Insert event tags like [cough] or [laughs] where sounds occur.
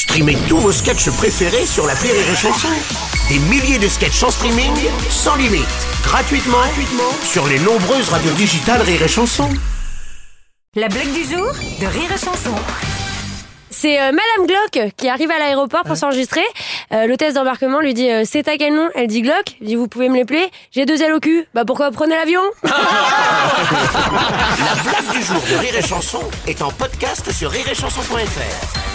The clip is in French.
Streamez tous vos sketchs préférés sur la Rire et Chanson. Des milliers de sketchs en streaming, sans limite, gratuitement, gratuitement sur les nombreuses radios digitales Rire et Chanson. La blague du jour de Rire et Chanson. C'est euh, Madame Glock qui arrive à l'aéroport pour s'enregistrer. Euh, l'hôtesse d'embarquement lui dit euh, C'est à quel nom Elle dit Glock. Il dit Vous pouvez me l'épeler J'ai deux ailes au cul. Bah pourquoi prenez l'avion? [laughs] La blague du jour de Rire et Chanson est en podcast sur rireetchanson.fr.